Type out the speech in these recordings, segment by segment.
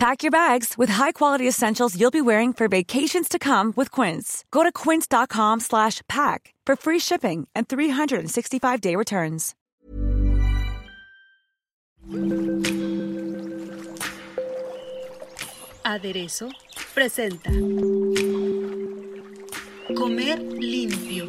Pack your bags with high-quality essentials you'll be wearing for vacations to come with Quince. Go to quince.com slash pack for free shipping and 365-day returns. Aderezo presenta Comer limpio.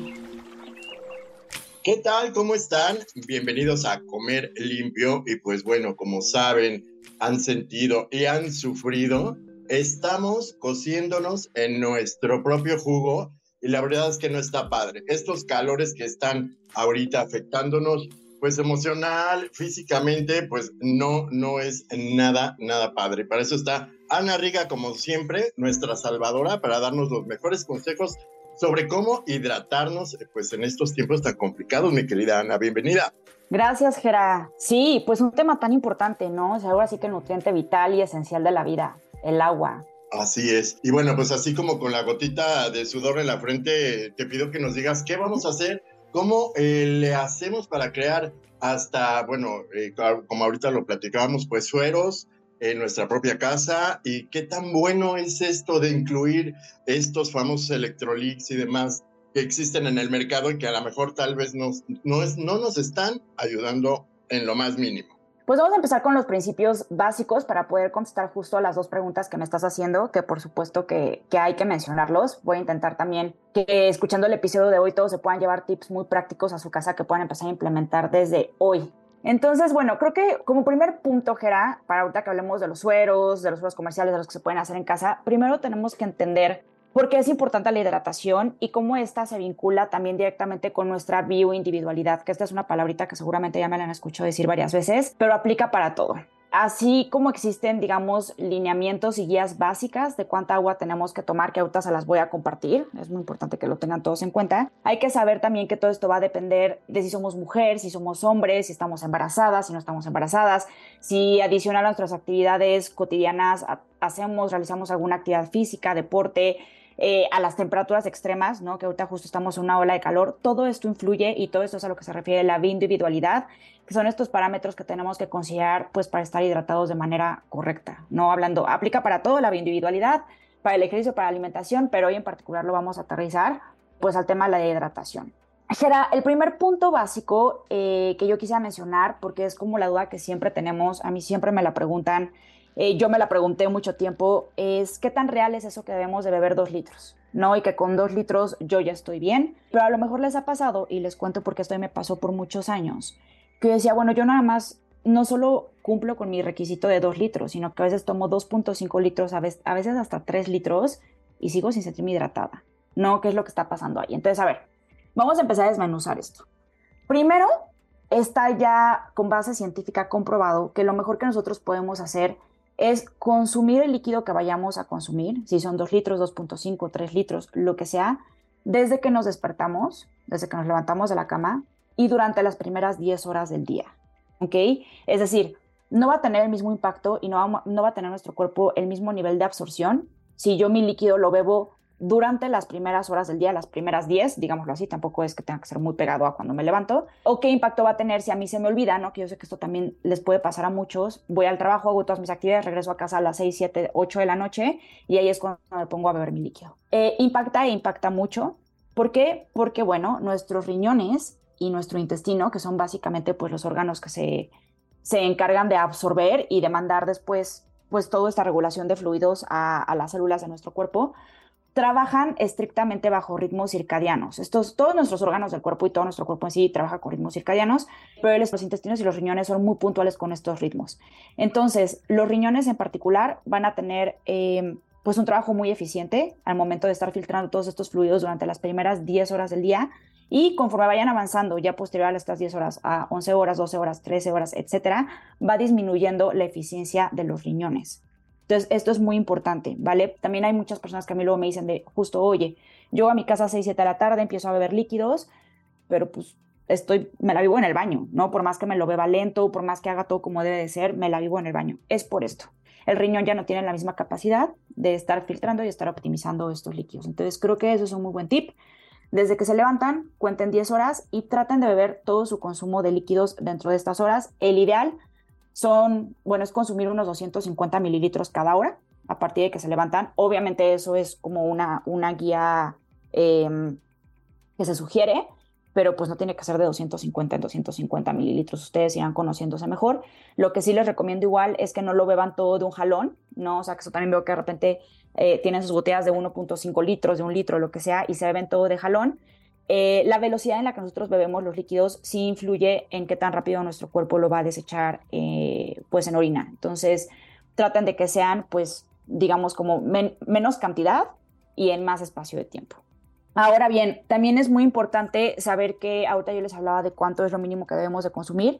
¿Qué tal? ¿Cómo están? Bienvenidos a Comer Limpio. Y pues bueno, como saben, han sentido y han sufrido, estamos cociéndonos en nuestro propio jugo y la verdad es que no está padre. Estos calores que están ahorita afectándonos, pues emocional, físicamente, pues no, no es nada, nada padre. Para eso está Ana Riga, como siempre, nuestra salvadora, para darnos los mejores consejos sobre cómo hidratarnos pues en estos tiempos tan complicados, mi querida Ana. Bienvenida. Gracias, Gera. Sí, pues un tema tan importante, ¿no? Es algo así que nutriente vital y esencial de la vida, el agua. Así es. Y bueno, pues así como con la gotita de sudor en la frente, te pido que nos digas qué vamos a hacer, cómo eh, le hacemos para crear hasta, bueno, eh, como ahorita lo platicábamos, pues sueros, en nuestra propia casa y qué tan bueno es esto de incluir estos famosos electrolits y demás que existen en el mercado y que a lo mejor tal vez nos, no, es, no nos están ayudando en lo más mínimo. Pues vamos a empezar con los principios básicos para poder contestar justo a las dos preguntas que me estás haciendo, que por supuesto que, que, hay que mencionarlos. Voy a intentar también que escuchando el episodio de hoy todos se puedan llevar tips muy prácticos a su casa que puedan empezar a implementar desde hoy. Entonces, bueno, creo que como primer punto, Gera, para ahorita que hablemos de los sueros, de los sueros comerciales, de los que se pueden hacer en casa, primero tenemos que entender por qué es importante la hidratación y cómo esta se vincula también directamente con nuestra bioindividualidad, que esta es una palabrita que seguramente ya me la han escuchado decir varias veces, pero aplica para todo. Así como existen, digamos, lineamientos y guías básicas de cuánta agua tenemos que tomar, que ahorita se las voy a compartir, es muy importante que lo tengan todos en cuenta. Hay que saber también que todo esto va a depender de si somos mujer, si somos hombres, si estamos embarazadas, si no estamos embarazadas, si adicional a nuestras actividades cotidianas hacemos, realizamos alguna actividad física, deporte, eh, a las temperaturas extremas, ¿no? que ahorita justo estamos en una ola de calor, todo esto influye y todo esto es a lo que se refiere la individualidad, que son estos parámetros que tenemos que considerar pues, para estar hidratados de manera correcta. No hablando, aplica para todo la individualidad, para el ejercicio, para la alimentación, pero hoy en particular lo vamos a aterrizar pues, al tema de la hidratación. Gera, el primer punto básico eh, que yo quisiera mencionar, porque es como la duda que siempre tenemos, a mí siempre me la preguntan, eh, yo me la pregunté mucho tiempo, es qué tan real es eso que debemos de beber dos litros, ¿no? Y que con dos litros yo ya estoy bien, pero a lo mejor les ha pasado, y les cuento porque esto me pasó por muchos años, que yo decía, bueno, yo nada más no solo cumplo con mi requisito de dos litros, sino que a veces tomo 2.5 litros, a veces, a veces hasta 3 litros, y sigo sin sentirme hidratada, ¿no? ¿Qué es lo que está pasando ahí? Entonces, a ver, vamos a empezar a desmenuzar esto. Primero, está ya con base científica comprobado que lo mejor que nosotros podemos hacer es consumir el líquido que vayamos a consumir, si son 2 litros, 2.5, 3 litros, lo que sea, desde que nos despertamos, desde que nos levantamos de la cama y durante las primeras 10 horas del día. ¿Ok? Es decir, no va a tener el mismo impacto y no va, no va a tener nuestro cuerpo el mismo nivel de absorción si yo mi líquido lo bebo durante las primeras horas del día, las primeras 10, digámoslo así, tampoco es que tenga que ser muy pegado a cuando me levanto, o qué impacto va a tener si a mí se me olvida, ¿no? Que yo sé que esto también les puede pasar a muchos, voy al trabajo, hago todas mis actividades, regreso a casa a las 6, 7, 8 de la noche y ahí es cuando me pongo a beber mi líquido. Eh, impacta e impacta mucho. ¿Por qué? Porque, bueno, nuestros riñones y nuestro intestino, que son básicamente pues los órganos que se, se encargan de absorber y de mandar después pues toda esta regulación de fluidos a, a las células de nuestro cuerpo, trabajan estrictamente bajo ritmos circadianos. Estos, todos nuestros órganos del cuerpo y todo nuestro cuerpo en sí trabaja con ritmos circadianos, pero los intestinos y los riñones son muy puntuales con estos ritmos. Entonces, los riñones en particular van a tener em, pues un trabajo muy eficiente al momento de estar filtrando todos estos fluidos durante las primeras 10 horas del día y conforme vayan avanzando ya posterior a estas 10 horas a 11 horas, 12 horas, 13 horas, etcétera, va disminuyendo la eficiencia de los riñones. Entonces, esto es muy importante, ¿vale? También hay muchas personas que a mí luego me dicen de justo, oye, yo a mi casa a 6, 7 de la tarde empiezo a beber líquidos, pero pues estoy, me la vivo en el baño, ¿no? Por más que me lo beba lento, por más que haga todo como debe de ser, me la vivo en el baño. Es por esto. El riñón ya no tiene la misma capacidad de estar filtrando y estar optimizando estos líquidos. Entonces creo que eso es un muy buen tip. Desde que se levantan, cuenten 10 horas y traten de beber todo su consumo de líquidos dentro de estas horas. El ideal son, bueno, es consumir unos 250 mililitros cada hora a partir de que se levantan. Obviamente eso es como una, una guía em, que se sugiere, pero pues no tiene que ser de 250 en 250 mililitros. Ustedes irán conociéndose mejor. Lo que sí les recomiendo igual es que no lo beban todo de un jalón, ¿no? O sea, que eso también veo que de repente eh, tienen sus botellas de 1.5 litros, de un litro, lo que sea, y se beben todo de jalón. Eh, la velocidad en la que nosotros bebemos los líquidos sí influye en qué tan rápido nuestro cuerpo lo va a desechar eh, pues en orina. Entonces, traten de que sean, pues, digamos, como menos cantidad y en más espacio de tiempo. Ahora bien, también es muy importante saber que ahorita yo les hablaba de cuánto es lo mínimo que debemos de consumir.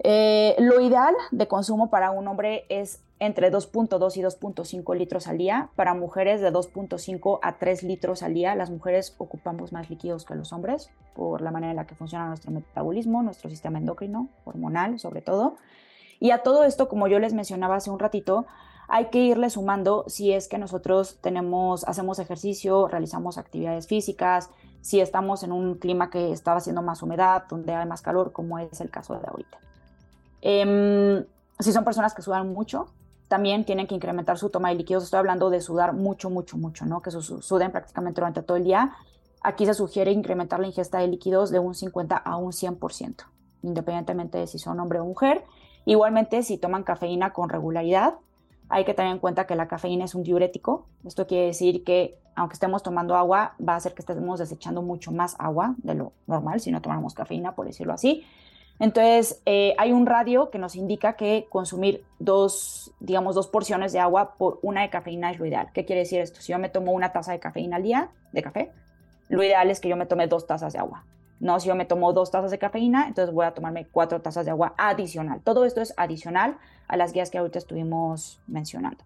Eh, lo ideal de consumo para un hombre es entre 2.2 y 2.5 litros al día, para mujeres de 2.5 a 3 litros al día. Las mujeres ocupamos más líquidos que los hombres por la manera en la que funciona nuestro metabolismo, nuestro sistema endocrino, hormonal sobre todo. Y a todo esto, como yo les mencionaba hace un ratito, hay que irle sumando si es que nosotros tenemos, hacemos ejercicio, realizamos actividades físicas, si estamos en un clima que está haciendo más humedad, donde hay más calor, como es el caso de ahorita. Em, si son personas que sudan mucho, también tienen que incrementar su toma de líquidos. Estoy hablando de sudar mucho, mucho, mucho, ¿no? Que suden prácticamente durante todo el día. Aquí se sugiere incrementar la ingesta de líquidos de un 50 a un 100%, independientemente de si son hombre o mujer. Igualmente, si toman cafeína con regularidad, hay que tener en cuenta que la cafeína es un diurético. Esto quiere decir que aunque estemos tomando agua, va a hacer que estemos desechando mucho más agua de lo normal si no tomamos cafeína, por decirlo así. Entonces, eh, hay un radio que nos indica que consumir dos, digamos, dos porciones de agua por una de cafeína es lo ideal. ¿Qué quiere decir esto? Si yo me tomo una taza de cafeína al día, de café, lo ideal es que yo me tome dos tazas de agua. No, si yo me tomo dos tazas de cafeína, entonces voy a tomarme cuatro tazas de agua adicional. Todo esto es adicional a las guías que ahorita estuvimos mencionando.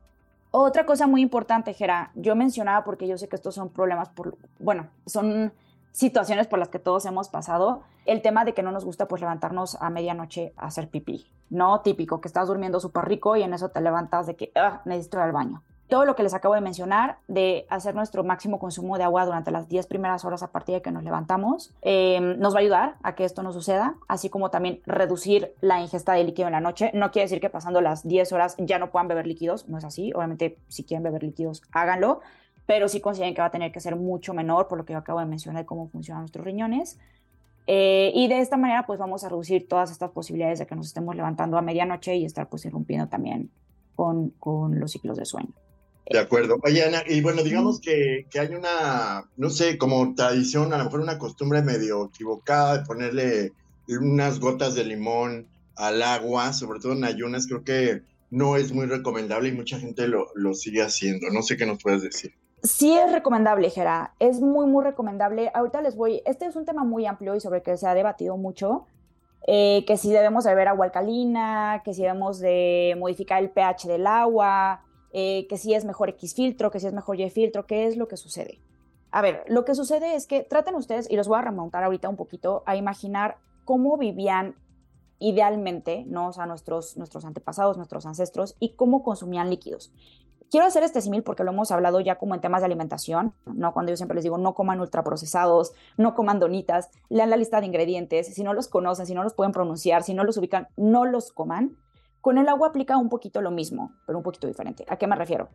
Otra cosa muy importante, Gera, yo mencionaba porque yo sé que estos son problemas por, bueno, son situaciones por las que todos hemos pasado, el tema de que no nos gusta pues levantarnos a medianoche a hacer pipí, ¿no? Típico, que estás durmiendo súper rico y en eso te levantas de que, ah, necesito ir al baño todo lo que les acabo de mencionar, de hacer nuestro máximo consumo de agua durante las 10 primeras horas a partir de que nos levantamos, em, nos va a ayudar a que esto no suceda, así como también reducir la ingesta de líquido en la noche. No quiere decir que pasando las 10 horas ya no puedan beber líquidos, no es así. Obviamente, si quieren beber líquidos, háganlo, pero sí consideren que va a tener que ser mucho menor, por lo que yo acabo de mencionar de cómo funcionan nuestros riñones. Eh, y de esta manera, pues vamos a reducir todas estas posibilidades de que nos estemos levantando a medianoche y estar pues irrumpiendo también con, con los ciclos de sueño. De acuerdo. Oye, Ana, y bueno, digamos que, que, hay una, no sé, como tradición, a lo mejor una costumbre medio equivocada de ponerle unas gotas de limón al agua, sobre todo en ayunas, creo que no es muy recomendable y mucha gente lo, lo sigue haciendo. No sé qué nos puedes decir. Sí es recomendable, Jera. Es muy, muy recomendable. Ahorita les voy, este es un tema muy amplio y sobre el que se ha debatido mucho. Eh, que si debemos de beber agua alcalina, que si debemos de modificar el pH del agua, eh, que si es mejor X filtro, que si es mejor Y filtro, ¿qué es lo que sucede? A ver, lo que sucede es que traten ustedes, y los voy a remontar ahorita un poquito, a imaginar cómo vivían idealmente, ¿no? O sea, nuestros, nuestros antepasados, nuestros ancestros, y cómo consumían líquidos. Quiero hacer este símil porque lo hemos hablado ya como en temas de alimentación, ¿no? Cuando yo siempre les digo, no coman ultraprocesados, no coman donitas, lean la lista de ingredientes, si no los conocen, si no los pueden pronunciar, si no los ubican, no los coman. Con el agua aplica un poquito lo mismo, pero un poquito diferente. ¿A qué me refiero?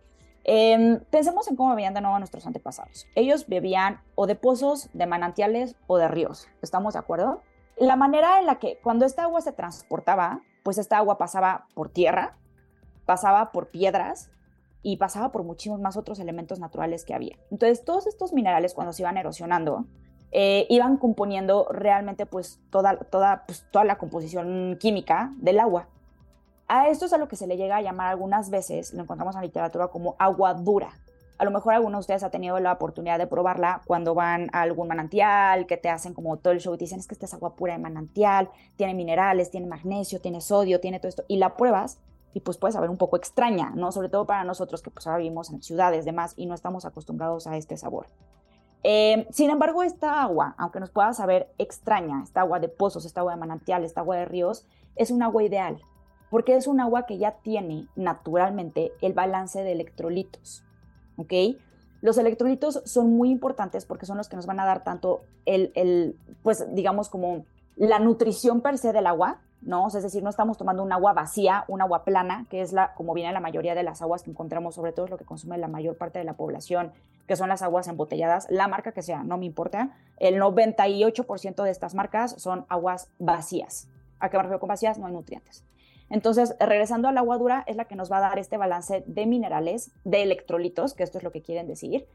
Em, pensemos en cómo bebían de nuevo nuestros antepasados. Ellos bebían o de pozos, de manantiales o de ríos. ¿Estamos de acuerdo? La manera en la que cuando esta agua se transportaba, pues esta agua pasaba por tierra, pasaba por piedras y pasaba por muchísimos más otros elementos naturales que había. Entonces, todos estos minerales cuando se iban erosionando, eh, iban componiendo realmente pues toda, toda, pues, toda la composición química del agua. A esto es a lo que se le llega a llamar algunas veces, lo encontramos en la literatura como agua dura. A lo mejor alguno de ustedes ha tenido la oportunidad de probarla cuando van a algún manantial, que te hacen como todo el show y te dicen es que esta es agua pura de manantial, tiene minerales, tiene magnesio, tiene sodio, tiene todo esto, y la pruebas y pues puede saber un poco extraña, ¿no? Sobre todo para nosotros que pues ahora vivimos en ciudades, demás, y no estamos acostumbrados a este sabor. Eh, sin embargo, esta agua, aunque nos pueda saber extraña, esta agua de pozos, esta agua de manantial, esta agua de ríos, es un agua ideal, porque es un agua que ya tiene naturalmente el balance de electrolitos. ¿Ok? Los electrolitos son muy importantes porque son los que nos van a dar tanto el, el pues digamos como la nutrición per se del agua, ¿no? es decir, no estamos tomando un agua vacía, un agua plana, que es la, como viene la mayoría de las aguas que encontramos, sobre todo es lo que consume la mayor parte de la población, que son las aguas embotelladas, la marca que sea, no me importa. El 98% de estas marcas son aguas vacías. ¿A qué me refiero con vacías? No hay nutrientes. Entonces, regresando al agua dura, es la que nos va a dar este balance de minerales, de electrolitos, que esto es lo que quieren decir.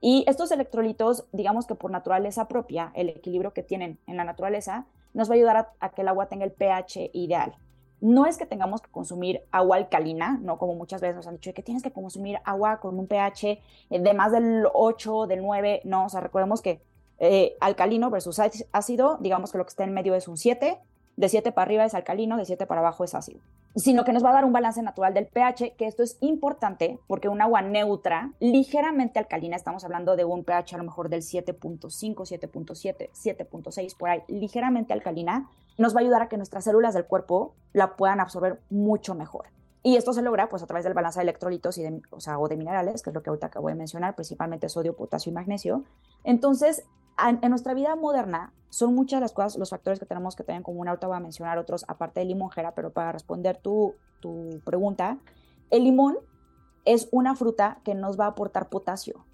Y estos electrolitos, digamos que por naturaleza propia, el equilibrio que tienen en la naturaleza, nos va a ayudar a, que el agua tenga el pH ideal. No es que tengamos que consumir agua alcalina, no como muchas veces nos han dicho que tienes que consumir agua con un pH de más del 8, del 9, no, o sea, recordemos que eh, alcalino versus ácido, digamos que lo que está en medio es un 7, de 7 para arriba es alcalino, de 7 para abajo es ácido. Sino que nos va a dar un balance natural del pH, que esto es importante porque un agua neutra, ligeramente alcalina, estamos hablando de un pH a lo mejor del 7.5, 7.7, 7.6, por ahí, ligeramente alcalina, nos va a ayudar a que nuestras células del cuerpo la puedan absorber mucho mejor. Y esto se logra pues a través del balance de electrolitos y de, o, de minerales, que es lo que ahorita acabo de mencionar, principalmente sodio, potasio y magnesio. Entonces, en nuestra vida moderna son muchas las cosas, los factores que tenemos que tener en común. Ahorita voy a mencionar otros aparte de limonjera, pero para responder tu, tu pregunta, el limón es una fruta que nos va a aportar potasio.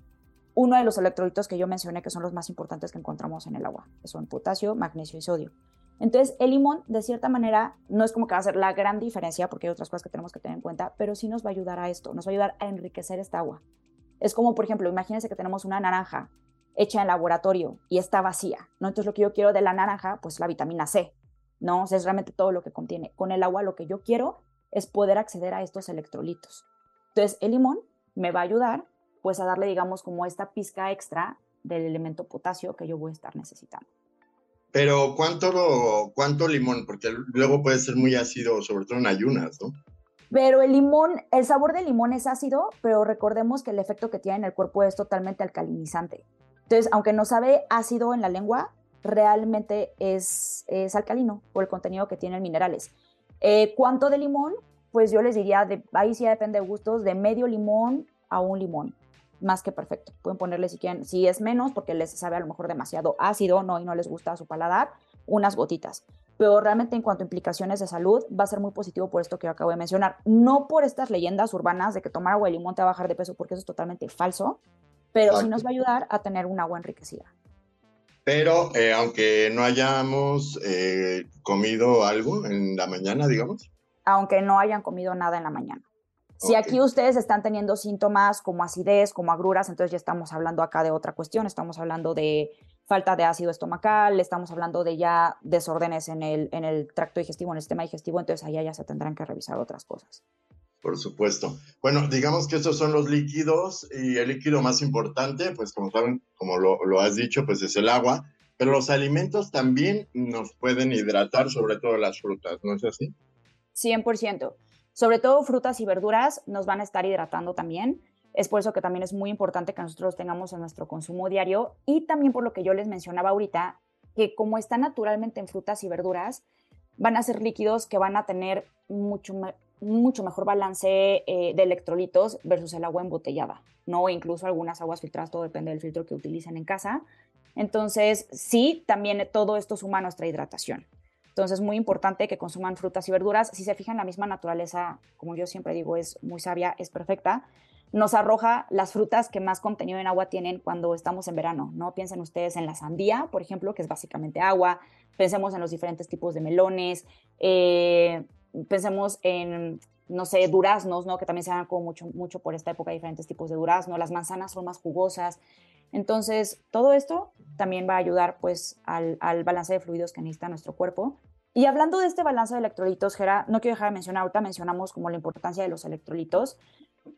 Uno de los electrolitos que yo mencioné que son los más importantes que encontramos en el agua, que son potasio, magnesio y sodio. Entonces, el limón, de cierta manera, no es como que va a ser la gran diferencia, porque hay otras cosas que tenemos que tener en cuenta, pero sí nos va a ayudar a esto, nos va a ayudar a enriquecer esta agua. Es como, por ejemplo, imagínense que tenemos una naranja hecha en laboratorio y está vacía, ¿no? Entonces lo que yo quiero de la naranja, pues la vitamina C, ¿no? Es realmente todo lo que contiene. Con el agua lo que yo quiero es poder acceder a estos electrolitos. Entonces el limón me va a ayudar pues a darle, digamos, como esta pizca extra del elemento potasio que yo voy a estar necesitando. Pero ¿cuánto, cuánto limón? Porque luego puede ser muy ácido, sobre todo en ayunas, ¿no? Pero el limón, el sabor del limón es ácido, pero recordemos que el efecto que tiene en el cuerpo es totalmente alcalinizante. Entonces, aunque no sabe ácido en la lengua, realmente es, es alcalino por el contenido que tienen minerales. Eh, ¿Cuánto de limón? Pues yo les diría, de, ahí sí depende de gustos, de medio limón a un limón, más que perfecto. Pueden ponerle si quieren, si es menos, porque les sabe a lo mejor demasiado ácido ¿no? y no les gusta su paladar, unas gotitas. Pero realmente en cuanto a implicaciones de salud, va a ser muy positivo por esto que acabo de mencionar. No por estas leyendas urbanas de que tomar agua de limón te va a bajar de peso, porque eso es totalmente falso pero sí nos va a ayudar a tener un agua enriquecida. Pero eh, aunque no hayamos eh, comido algo en la mañana, digamos. Aunque no hayan comido nada en la mañana. Si aquí ustedes están teniendo síntomas como acidez, como agruras, entonces ya estamos hablando acá de otra cuestión, estamos hablando de falta de ácido estomacal, estamos hablando de ya desórdenes en el, en el tracto digestivo, en el sistema digestivo, entonces allá ya se tendrán que revisar otras cosas. Por supuesto. Bueno, digamos que estos son los líquidos y el líquido más importante, pues como saben, como lo, has dicho, pues es el agua, pero los alimentos también nos pueden hidratar, sobre todo las frutas, ¿no es así? 100%. Sobre todo frutas y verduras nos van a estar hidratando también. Es por eso que también es muy importante que nosotros tengamos en nuestro consumo diario y también por lo que yo les mencionaba ahorita, que como está naturalmente en frutas y verduras, van a ser líquidos que van a tener mucho, mucho mejor balance eh, de electrolitos versus el agua embotellada, ¿no? Incluso algunas aguas filtradas, todo depende del filtro que utilicen en casa. Entonces, sí, también todo esto suma nuestra hidratación. Entonces, es muy importante que consuman frutas y verduras. Si se fijan, la misma naturaleza, como yo siempre digo, es muy sabia, es perfecta. Nos arroja las frutas que más contenido en agua tienen cuando estamos en verano, ¿no? Piensen ustedes en la sandía, por ejemplo, que es básicamente agua. Pensemos en los diferentes tipos de melones. Eh, pensemos en, no sé, duraznos, ¿no? Que también se dan como mucho, mucho por esta época, diferentes tipos de durazno. Las manzanas son más jugosas. Entonces, todo esto también va a ayudar, pues, al, al balance de fluidos que necesita nuestro cuerpo. Y hablando de este balance de electrolitos, Gera, no quiero dejar de mencionar, ahorita mencionamos como la importancia de los electrolitos,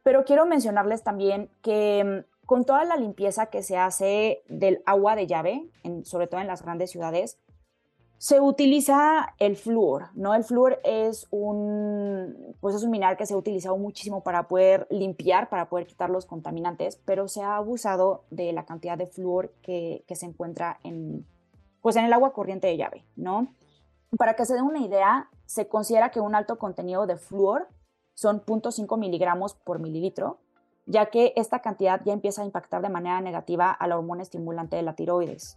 pero quiero mencionarles también que mm, con toda la limpieza que se hace del agua de llave, en, sobre todo en las grandes ciudades, Se utiliza el flúor, ¿no? El flúor es un, pues es un mineral que se ha utilizado muchísimo para poder limpiar, para poder quitar los contaminantes, pero se ha abusado de la cantidad de flúor que, que se encuentra en, pues en el agua corriente de llave, ¿no? Para que se den una idea, se considera que un alto contenido de flúor son 0.5 miligramos por mililitro, ya que esta cantidad ya empieza a impactar de manera negativa a la hormona estimulante de la tiroides.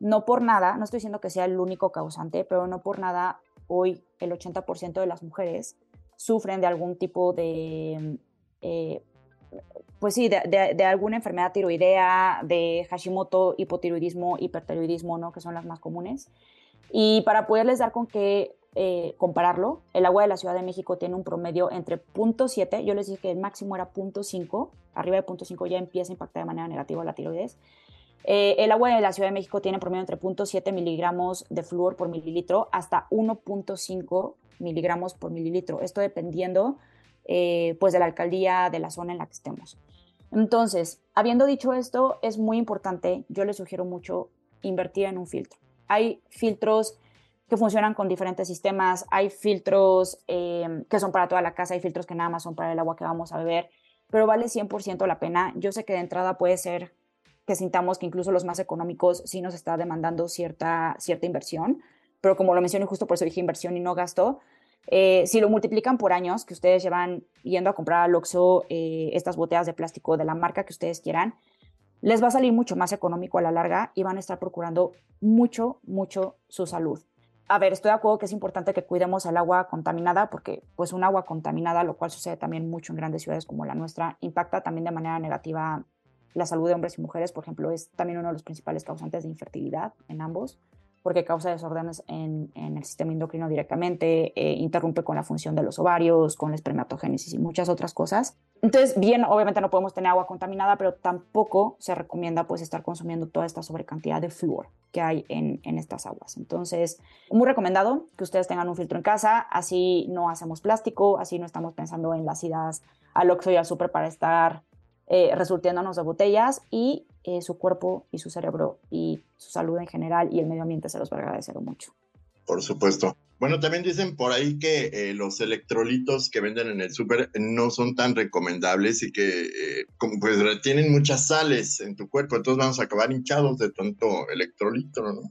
No por nada, no estoy diciendo que sea el único causante, pero no por nada hoy el 80% de las mujeres sufren de algún tipo de, eh, pues sí, de, alguna enfermedad tiroidea, de Hashimoto, hipotiroidismo, hipertiroidismo, ¿no? que son las más comunes. Y para poderles dar con qué eh, compararlo, el agua de la Ciudad de México tiene un promedio entre 0.7, yo les dije que el máximo era 0.5, arriba de 0.5 ya empieza a impactar de manera negativa la tiroides. Eh, el agua de la Ciudad de México tiene promedio entre 0.7 miligramos de flúor por mililitro hasta 1.5 miligramos por mililitro, esto dependiendo eh, pues de la alcaldía, de la zona en la que estemos. Entonces, habiendo dicho esto, es muy importante, yo les sugiero mucho invertir en un filtro. Hay filtros que funcionan con diferentes sistemas, hay filtros eh, que son para toda la casa, hay filtros que nada más son para el agua que vamos a beber, pero vale 100% la pena. Yo sé que de entrada puede ser que sintamos que incluso los más económicos sí nos está demandando cierta, cierta inversión, pero como lo mencioné justo por eso dije inversión y no gasto, eh, si lo multiplican por años que ustedes llevan yendo a comprar al Oxxo eh, estas botellas de plástico de la marca que ustedes quieran, les va a salir mucho más económico a la larga y van a estar procurando mucho, mucho su salud. A ver, estoy de acuerdo que es importante que cuidemos el agua contaminada porque pues un agua contaminada, lo cual sucede también mucho en grandes ciudades como la nuestra, impacta también de manera negativa la salud de hombres y mujeres, por ejemplo, es también uno de los principales causantes de infertilidad en ambos porque causa desórdenes en, el sistema endocrino directamente, eh, interrumpe con la función de los ovarios, con la espermatogénesis y muchas otras cosas. Entonces, bien, obviamente no podemos tener agua contaminada, pero tampoco se recomienda pues estar consumiendo toda esta sobrecantidad de flúor que hay en, estas aguas. Entonces, muy recomendado que ustedes tengan un filtro en casa, así no hacemos plástico, así no estamos pensando en las idas al Oxxo y al súper para estar eh, resultándonos de botellas y eh, su cuerpo y su cerebro y su salud en general y el medio ambiente se los va a agradecer mucho. Por supuesto. Bueno, también dicen por ahí que eh, los electrolitos que venden en el súper no son tan recomendables y que eh, como pues tienen muchas sales en tu cuerpo, entonces vamos a acabar hinchados de tanto electrolito, ¿no?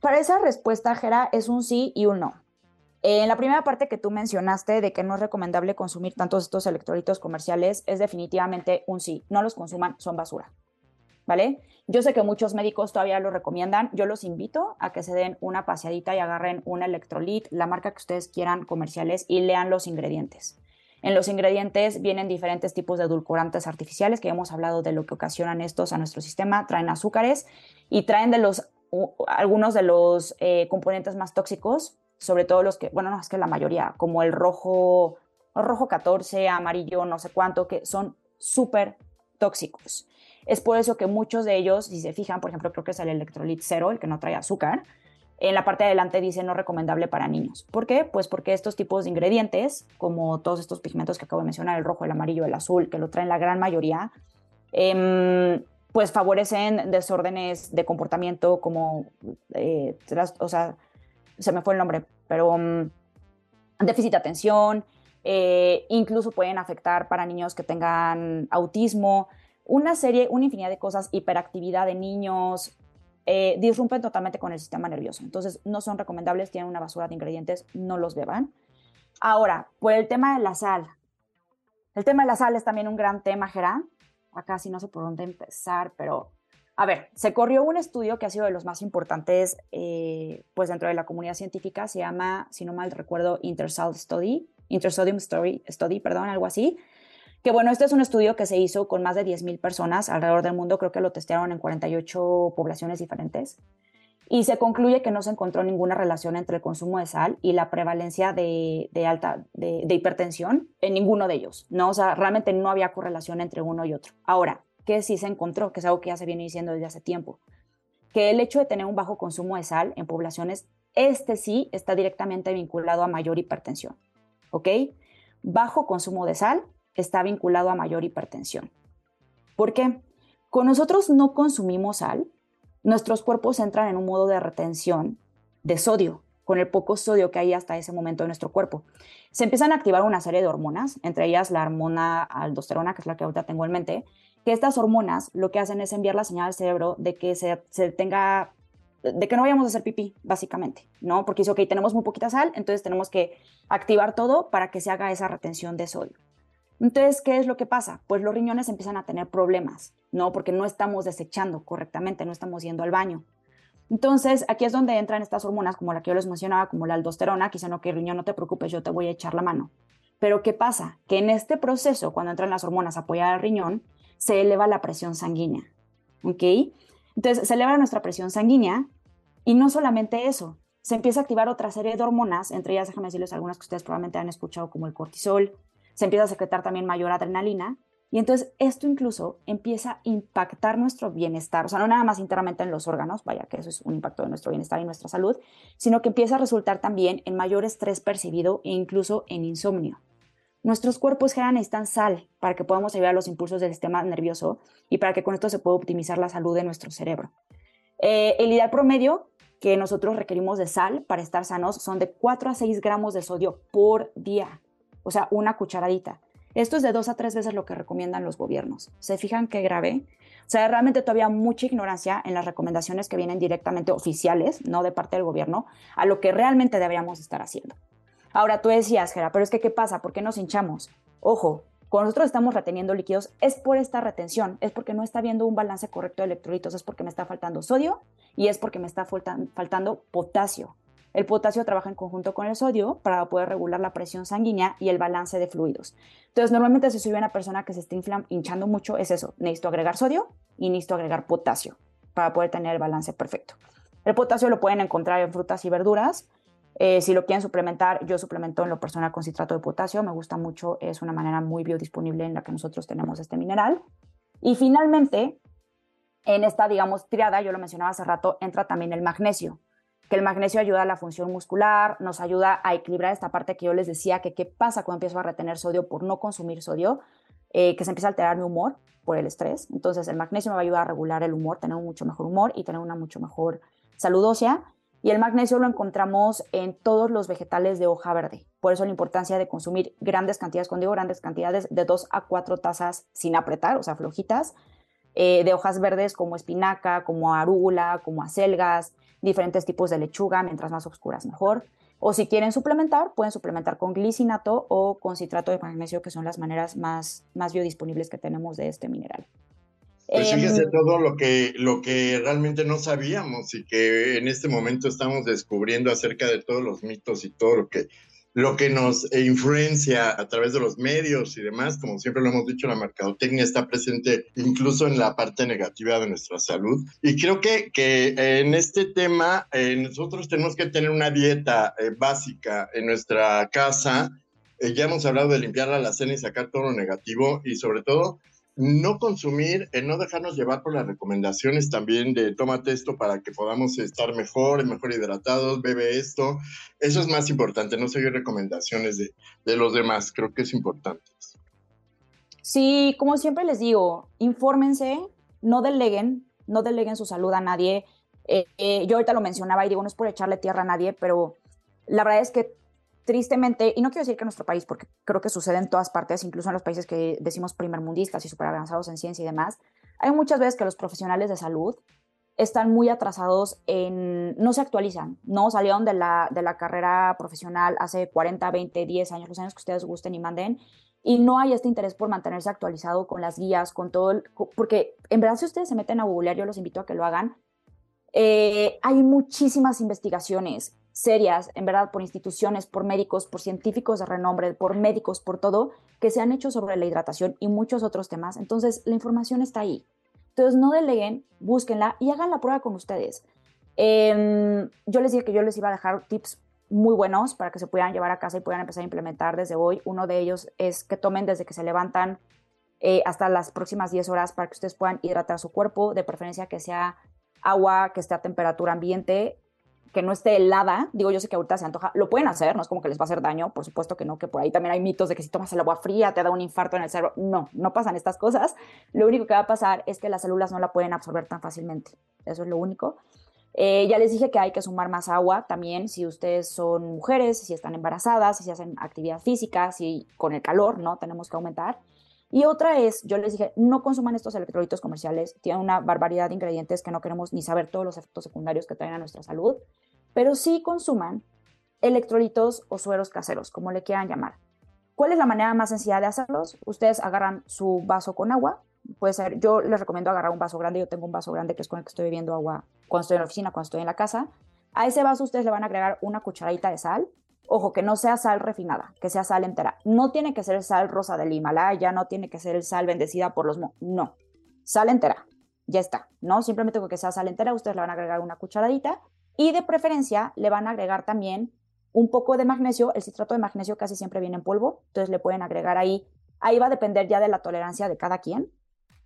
Para esa respuesta, Jera, es un sí y un no. En la primera parte que tú mencionaste de que no es recomendable consumir tantos estos electrolitos comerciales, es definitivamente un sí. No los consuman, son basura. ¿Vale? Yo sé que muchos médicos todavía lo recomiendan. Yo los invito a que se den una paseadita y agarren un electrolit, la marca que ustedes quieran, comerciales, y lean los ingredientes. En los ingredientes vienen diferentes tipos de edulcorantes artificiales, que hemos hablado de lo que ocasionan estos a nuestro sistema. Traen azúcares y traen de los, algunos de los eh, componentes más tóxicos sobre todo los que, bueno, no, es que la mayoría, como el rojo, rojo 14, amarillo, no sé cuánto, que son súper tóxicos. Es por eso que muchos de ellos, si se fijan, por ejemplo, creo que es el electrolit cero, el que no trae azúcar, en la parte de adelante dice no recomendable para niños. ¿Por qué? Pues porque estos tipos de ingredientes, como todos estos pigmentos que acabo de mencionar, el rojo, el amarillo, el azul, que lo traen la gran mayoría, em, pues favorecen desórdenes de comportamiento como, eh, o sea, se me fue el nombre, pero mm, déficit de atención, eh, incluso pueden afectar para niños que tengan autismo, una serie, una infinidad de cosas, hiperactividad de niños, eh, disrumpen totalmente con el sistema nervioso. Entonces, no son recomendables, tienen una basura de ingredientes, no los beban. Ahora, por el tema de la sal. El tema de la sal es también un gran tema, Gerard. Acá sí no sé por dónde empezar, pero a ver, se corrió un estudio que ha sido de los más importantes eh, pues dentro de la comunidad científica, se llama, si no mal recuerdo, Intersalt Study, Intersodium Story, Study, perdón, algo así. Que bueno, este es un estudio que se hizo con más de 10.000 personas alrededor del mundo, creo que lo testearon en 48 poblaciones diferentes. Y se concluye que no se encontró ninguna relación entre el consumo de sal y la prevalencia de, alta de, de, hipertensión en ninguno de ellos. ¿no? O sea, realmente no había correlación entre uno y otro. Ahora, que sí se encontró, que es algo que ya se viene diciendo desde hace tiempo, que el hecho de tener un bajo consumo de sal en poblaciones, este sí está directamente vinculado a mayor hipertensión. ¿Ok? Bajo consumo de sal está vinculado a mayor hipertensión. ¿Por qué? Con nosotros no consumimos sal, nuestros cuerpos entran en un modo de retención de sodio, con el poco sodio que hay hasta ese momento en nuestro cuerpo. Se empiezan a activar una serie de hormonas, entre ellas la hormona aldosterona, que es la que ahorita tengo en mente, que estas hormonas lo que hacen es enviar la señal al cerebro de que se, se tenga de que no vayamos a hacer pipí, básicamente, ¿no? Porque dice, ok, tenemos muy poquita sal, entonces tenemos que activar todo para que se haga esa retención de sodio. Entonces, ¿qué es lo que pasa? Pues los riñones empiezan a tener problemas, ¿no? Porque no estamos desechando correctamente, no estamos yendo al baño. Entonces, aquí es donde entran estas hormonas, como la que yo les mencionaba, como la aldosterona, que dicen, ok, riñón, no te preocupes, yo te voy a echar la mano. Pero, ¿qué pasa? Que en este proceso, cuando entran las hormonas a al riñón, se eleva la presión sanguínea, ¿ok? Entonces, se eleva nuestra presión sanguínea y no solamente eso, se empieza a activar otra serie de hormonas, entre ellas, déjame decirles algunas que ustedes probablemente han escuchado, como el cortisol, se empieza a secretar también mayor adrenalina, y entonces esto incluso empieza a impactar nuestro bienestar, o sea, no nada más internamente en los órganos, vaya que eso es un impacto de nuestro bienestar y nuestra salud, sino que empieza a resultar también en mayor estrés percibido e incluso en insomnio. Nuestros cuerpos generan necesitan sal para que podamos ayudar a los impulsos del sistema nervioso y para que con esto se pueda optimizar la salud de nuestro cerebro. Eh, el ideal promedio que nosotros requerimos de sal para estar sanos son de 4 a 6 gramos de sodio por día, o sea, una cucharadita. Esto es de dos a tres veces lo que recomiendan los gobiernos. ¿Se fijan qué grave? O sea, realmente todavía mucha ignorancia en las recomendaciones que vienen directamente oficiales, no de parte del gobierno, a lo que realmente deberíamos estar haciendo. Ahora, tú decías, Gera, pero es que ¿qué pasa? ¿Por qué nos hinchamos? Ojo, cuando nosotros estamos reteniendo líquidos, es por esta retención, es porque no está habiendo un balance correcto de electrolitos, es porque me está faltando sodio y es porque me está faltando potasio. El potasio trabaja en conjunto con el sodio para poder regular la presión sanguínea y el balance de fluidos. Entonces, normalmente si soy una persona que se está hinchando mucho, es eso, necesito agregar sodio y necesito agregar potasio para poder tener el balance perfecto. El potasio lo pueden encontrar en frutas y verduras. Eh, si lo quieren suplementar, yo suplemento en lo personal con citrato de potasio, me gusta mucho, es una manera muy biodisponible en la que nosotros tenemos este mineral. Y finalmente, en esta, digamos, triada, yo lo mencionaba hace rato, entra también el magnesio que el magnesio ayuda a la función muscular, nos ayuda a equilibrar esta parte que yo les decía, que qué pasa cuando empiezo a retener sodio por no consumir sodio, eh, que se empieza a alterar mi humor por el estrés. Entonces el magnesio me va a ayudar a regular el humor, tener un mucho mejor humor y tener una mucho mejor salud ósea. Y el magnesio lo encontramos en todos los vegetales de hoja verde. Por eso la importancia de consumir grandes cantidades, cuando digo grandes cantidades, de 2 a 4 tazas sin apretar, o sea, flojitas, eh, de hojas verdes como espinaca, como arúgula, como acelgas, diferentes tipos de lechuga, mientras más oscuras mejor. O si quieren suplementar, pueden suplementar con glicinato o con citrato de magnesio, que son las maneras más, más biodisponibles que tenemos de este mineral. Pues fíjese em, todo lo que, lo que realmente no sabíamos y que en este momento estamos descubriendo acerca de todos los mitos y todo lo que lo que nos influencia a través de los medios y demás, como siempre lo hemos dicho, la mercadotecnia está presente incluso en la parte negativa de nuestra salud. Y creo que, que en este tema eh, nosotros tenemos que tener una dieta eh, básica en nuestra casa. Eh, ya hemos hablado de limpiar la cena y sacar todo lo negativo y sobre todo no consumir, en no dejarnos llevar por las recomendaciones también de tómate esto para que podamos estar mejor, mejor hidratados, bebe esto. Eso es más importante, no seguir recomendaciones de, de los demás, creo que es importante. Sí, como siempre les digo, infórmense, no deleguen, no deleguen su salud a nadie. Eh, eh, yo ahorita lo mencionaba y digo, no es por echarle tierra a nadie, pero la verdad es que tristemente, y no quiero decir que en nuestro país, porque creo que sucede en todas partes, incluso en los países que decimos primermundistas y súper avanzados en ciencia y demás, hay muchas veces que los profesionales de salud están muy atrasados en, no se actualizan, no salieron de la, de la carrera profesional hace 40, 20, 10 años, los años que ustedes gusten y manden, y no hay este interés por mantenerse actualizado con las guías, con todo, el, porque en verdad si ustedes se meten a googlear, yo los invito a que lo hagan, eh, hay muchísimas investigaciones serias, en verdad, por instituciones, por médicos, por científicos de renombre, por médicos, por todo, que se han hecho sobre la hidratación y muchos otros temas. Entonces, la información está ahí. Entonces, no deleguen, búsquenla y hagan la prueba con ustedes. Em, yo les dije que yo les iba a dejar tips muy buenos para que se puedan llevar a casa y puedan empezar a implementar desde hoy. Uno de ellos es que tomen desde que se levantan eh, hasta las próximas 10 horas para que ustedes puedan hidratar su cuerpo, de preferencia que sea agua que esté a temperatura ambiente que no esté helada, digo, yo sé que ahorita se antoja, lo pueden hacer, no es como que les va a hacer daño, por supuesto que no, que por ahí también hay mitos de que si tomas el agua fría te da un infarto en el cerebro. No, no pasan estas cosas. Lo único que va a pasar es que las células no la pueden absorber tan fácilmente. Eso es lo único. Eh, ya les dije que hay que sumar más agua también si ustedes son mujeres, si están embarazadas, si hacen actividad física, si con el calor, ¿no? Tenemos que aumentar. Y otra es, yo les dije, no consuman estos electrolitos comerciales, tienen una barbaridad de ingredientes que no queremos ni saber todos los efectos secundarios que traen a nuestra salud, pero sí consuman electrolitos o sueros caseros, como le quieran llamar. ¿Cuál es la manera más sencilla de hacerlos? Ustedes agarran su vaso con agua, puede ser, yo les recomiendo agarrar un vaso grande, yo tengo un vaso grande que es con el que estoy bebiendo agua cuando estoy en la oficina, cuando estoy en la casa. A ese vaso ustedes le van a agregar una cucharadita de sal, ojo, que no sea sal refinada, que sea sal entera. No tiene que ser sal rosa del Himalaya, no tiene que ser sal bendecida por los... no, sal entera, ya está, ¿no? Simplemente con que sea sal entera, ustedes le van a agregar una cucharadita y de preferencia le van a agregar también un poco de magnesio. El citrato de magnesio casi siempre viene en polvo, entonces le pueden agregar ahí. Ahí va a depender ya de la tolerancia de cada quien,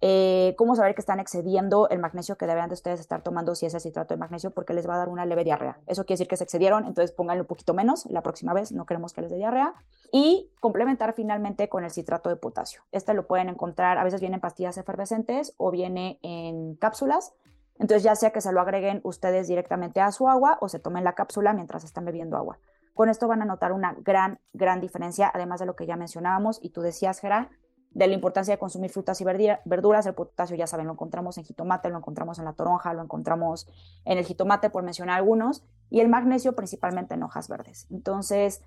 eh, cómo saber que están excediendo el magnesio que deberían de ustedes estar tomando si es el citrato de magnesio, porque les va a dar una leve diarrea. Eso quiere decir que se excedieron, entonces pónganle un poquito menos la próxima vez, no queremos que les dé diarrea. Y complementar finalmente con el citrato de potasio. Este lo pueden encontrar, a veces viene en pastillas efervescentes o viene en cápsulas. Entonces ya sea que se lo agreguen ustedes directamente a su agua o se tomen la cápsula mientras están bebiendo agua. Con esto van a notar una gran, gran diferencia, además de lo que ya mencionábamos y tú decías, Gerard, de la importancia de consumir frutas y verduras. El potasio, ya saben, lo encontramos en jitomate, lo encontramos en la toronja, lo encontramos en el jitomate, por mencionar algunos, y el magnesio principalmente en hojas verdes. Entonces,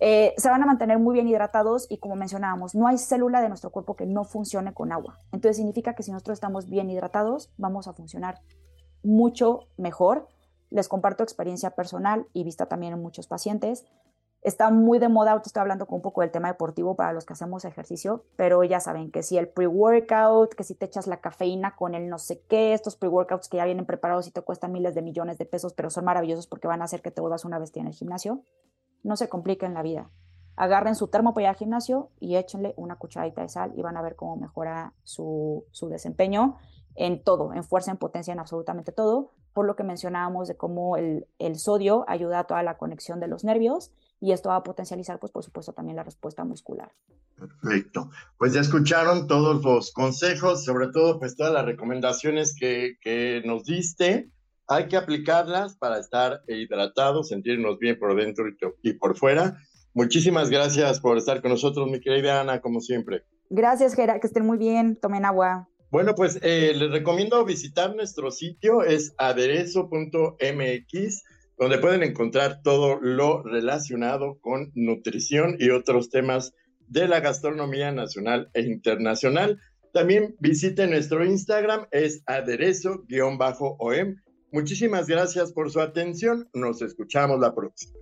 eh, se van a mantener muy bien hidratados y como mencionábamos, no hay célula de nuestro cuerpo que no funcione con agua. Entonces significa que si nosotros estamos bien hidratados, vamos a funcionar mucho mejor. Les comparto experiencia personal y vista también en muchos pacientes. Está muy de moda, ahorita estoy hablando con un poco del tema deportivo para los que hacemos ejercicio, pero ya saben que si el pre-workout, que si te echas la cafeína con el no sé qué, estos pre-workouts que ya vienen preparados y te cuestan miles de millones de pesos, pero son maravillosos porque van a hacer que te vuelvas una bestia en el gimnasio, no se compliquen la vida. Agarren su termo para ir al gimnasio y échenle una cucharadita de sal y van a ver cómo mejora su, su desempeño en todo, en fuerza, en potencia, en absolutamente todo, por lo que mencionábamos de cómo el, el sodio ayuda a toda la conexión de los nervios y esto va a potencializar, pues por supuesto, también la respuesta muscular. Perfecto. Pues ya escucharon todos los consejos, sobre todo pues todas las recomendaciones que, que nos diste. Hay que aplicarlas para estar hidratados, sentirnos bien por dentro y por fuera. Muchísimas gracias por estar con nosotros, mi querida Ana, como siempre. Gracias, Gera, que estén muy bien, tomen agua. Bueno, pues eh, les recomiendo visitar nuestro sitio, es aderezo.mx donde pueden encontrar todo lo relacionado con nutrición y otros temas de la gastronomía nacional e internacional. También visiten nuestro Instagram, es aderezo-om. Muchísimas gracias por su atención. Nos escuchamos la próxima.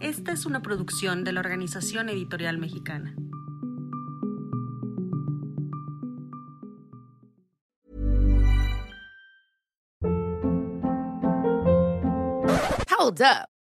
Esta es una producción de la Organización Editorial Mexicana. Hold up.